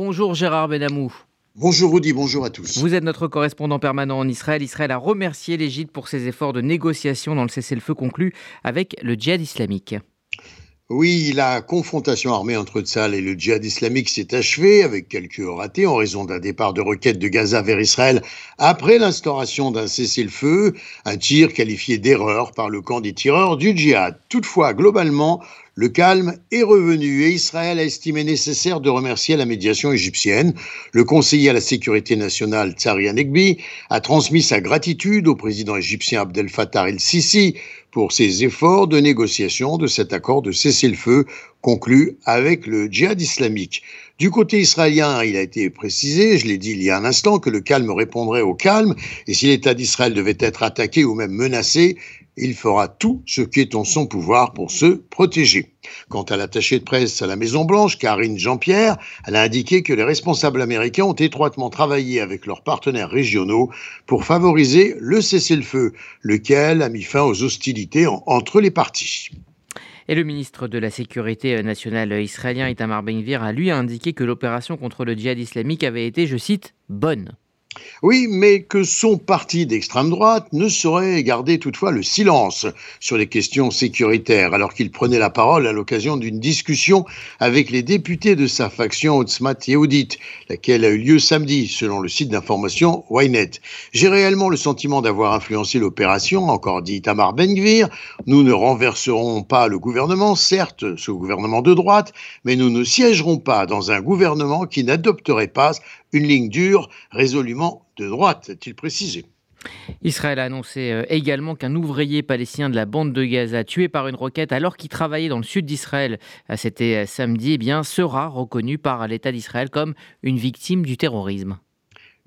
Bonjour Gérard Benamou. Bonjour Rudy, bonjour à tous. Vous êtes notre correspondant permanent en Israël. Israël a remercié l'Égypte pour ses efforts de négociation dans le cessez-le-feu conclu avec le djihad islamique. Oui, la confrontation armée entre Tzal et le djihad islamique s'est achevée avec quelques ratés en raison d'un départ de roquettes de Gaza vers Israël après l'instauration d'un cessez-le-feu, un tir qualifié d'erreur par le camp des tireurs du djihad. Toutefois, globalement, le calme est revenu et Israël a estimé nécessaire de remercier la médiation égyptienne. Le conseiller à la sécurité nationale, Tsari Anegbi, a transmis sa gratitude au président égyptien Abdel Fattah el-Sisi pour ses efforts de négociation de cet accord de cessez-le-feu conclu avec le djihad islamique. Du côté israélien, il a été précisé, je l'ai dit il y a un instant, que le calme répondrait au calme, et si l'État d'Israël devait être attaqué ou même menacé, il fera tout ce qui est en son pouvoir pour se protéger. Quant à l'attaché de presse à la Maison-Blanche, Karine Jean-Pierre, elle a indiqué que les responsables américains ont étroitement travaillé avec leurs partenaires régionaux pour favoriser le cessez-le-feu, lequel a mis fin aux hostilités entre les parties. Et le ministre de la Sécurité nationale israélien, Itamar Ben-Gvir, a lui indiqué que l'opération contre le djihad islamique avait été, je cite, bonne. Oui, mais que son parti d'extrême droite ne saurait garder toutefois le silence sur les questions sécuritaires, alors qu'il prenait la parole à l'occasion d'une discussion avec les députés de sa faction Otzmat Yehudit, laquelle a eu lieu samedi, selon le site d'information Ynet. J'ai réellement le sentiment d'avoir influencé l'opération, encore dit Tamar Ben-Gvir. Nous ne renverserons pas le gouvernement, certes, ce gouvernement de droite, mais nous ne siégerons pas dans un gouvernement qui n'adopterait pas une ligne dure résolument de droite, a-t-il précisé. Israël a annoncé euh, également qu'un ouvrier palestinien de la bande de Gaza, tué par une roquette alors qu'il travaillait dans le sud d'Israël, euh, c'était euh, samedi, eh bien, sera reconnu par l'État d'Israël comme une victime du terrorisme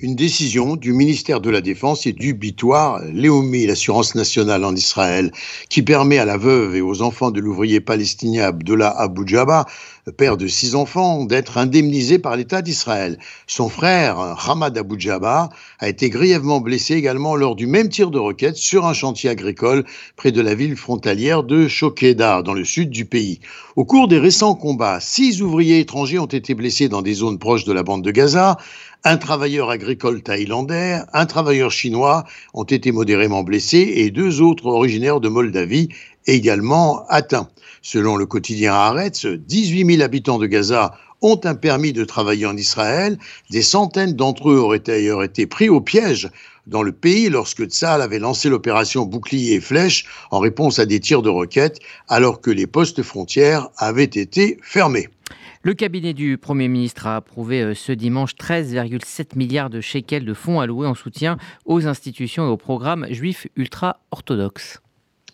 une décision du ministère de la Défense et du bitoire Léomi, l'assurance nationale en Israël, qui permet à la veuve et aux enfants de l'ouvrier palestinien Abdullah Abu Jabba père de six enfants, d'être indemnisé par l'État d'Israël. Son frère, Hamad Abu Jabba, a été grièvement blessé également lors du même tir de roquette sur un chantier agricole près de la ville frontalière de Shokeda, dans le sud du pays. Au cours des récents combats, six ouvriers étrangers ont été blessés dans des zones proches de la bande de Gaza. Un travailleur agricole thaïlandais, un travailleur chinois ont été modérément blessés et deux autres originaires de Moldavie également atteints. Selon le quotidien Haaretz, 18 000 habitants de Gaza ont un permis de travailler en Israël. Des centaines d'entre eux auraient d'ailleurs été pris au piège dans le pays lorsque Tzal avait lancé l'opération Bouclier et Flèche en réponse à des tirs de roquettes, alors que les postes frontières avaient été fermés. Le cabinet du Premier ministre a approuvé euh, ce dimanche 13,7 milliards de shekels de fonds alloués en soutien aux institutions et aux programmes juifs ultra-orthodoxes.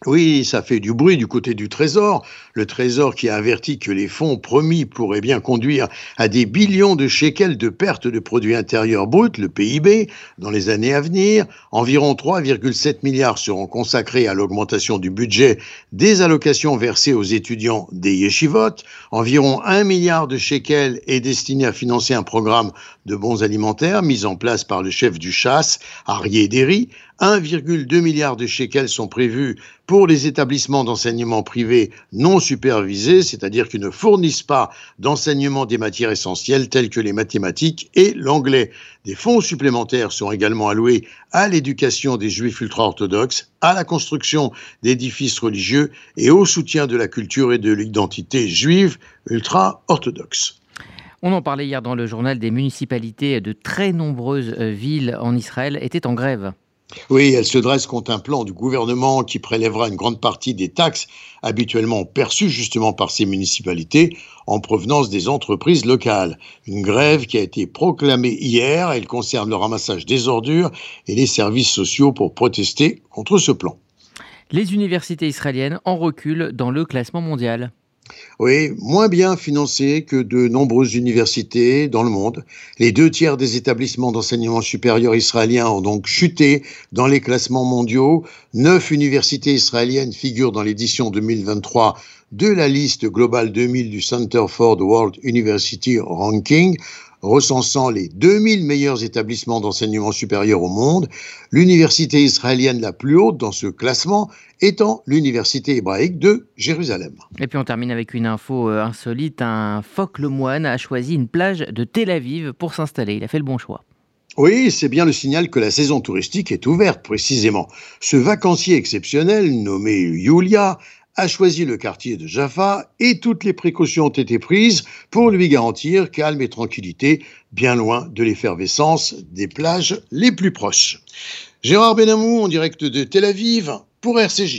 Oui, ça fait du bruit du côté du Trésor. Le Trésor qui a averti que les fonds promis pourraient bien conduire à des billions de shekels de pertes de produits intérieurs bruts, le PIB, dans les années à venir. Environ 3,7 milliards seront consacrés à l'augmentation du budget des allocations versées aux étudiants des yeshivot. Environ 1 milliard de shekels est destiné à financer un programme de bons alimentaires mis en place par le chef du chasse, Arié Derry. 1,2 milliard de shekels sont prévus pour les établissements d'enseignement privés non supervisés, c'est-à-dire qui ne fournissent pas d'enseignement des matières essentielles telles que les mathématiques et l'anglais. Des fonds supplémentaires sont également alloués à l'éducation des juifs ultra-orthodoxes, à la construction d'édifices religieux et au soutien de la culture et de l'identité juive ultra-orthodoxe. On en parlait hier dans le journal des municipalités de très nombreuses euh, villes en Israël étaient en grève. Oui, elle se dresse contre un plan du gouvernement qui prélèvera une grande partie des taxes habituellement perçues justement par ces municipalités en provenance des entreprises locales. Une grève qui a été proclamée hier, elle concerne le ramassage des ordures et les services sociaux pour protester contre ce plan. Les universités israéliennes en reculent dans le classement mondial. Oui, moins bien financés que de nombreuses universités dans le monde. Les deux tiers des établissements d'enseignement supérieur israéliens ont donc chuté dans les classements mondiaux. Neuf universités israéliennes figurent dans l'édition 2023 de la liste globale 2000 du Center for the World University Ranking. Recensant les 2000 meilleurs établissements d'enseignement supérieur au monde, l'université israélienne la plus haute dans ce classement étant l'université hébraïque de Jérusalem. Et puis on termine avec une info euh, insolite, un phoque le moine a choisi une plage de Tel Aviv pour s'installer, il a fait le bon choix. Oui, c'est bien le signal que la saison touristique est ouverte précisément. Ce vacancier exceptionnel, nommé Yulia, a choisi le quartier de Jaffa et toutes les précautions ont été prises pour lui garantir calme et tranquillité, bien loin de l'effervescence des plages les plus proches. Gérard Benamou en direct de Tel Aviv pour RCJ.